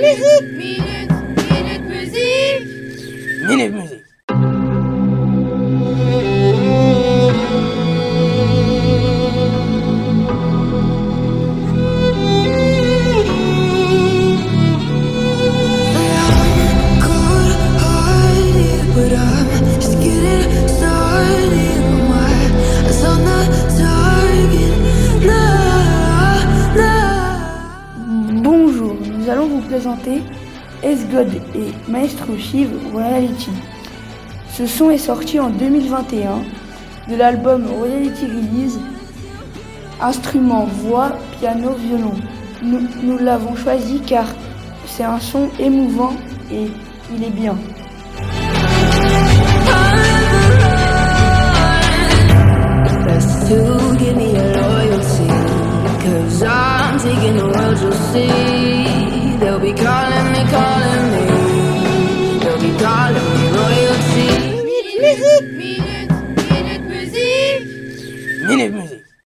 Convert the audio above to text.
Müzik. Minüt, minüt müzik. Minüt müzik. Allons vous présenter S-God et Maestro Shiv Royalty. Ce son est sorti en 2021 de l'album Royalty Release, instrument, voix, piano, violon. Nous, l'avons choisi car c'est un son émouvant et il est bien. Royalty.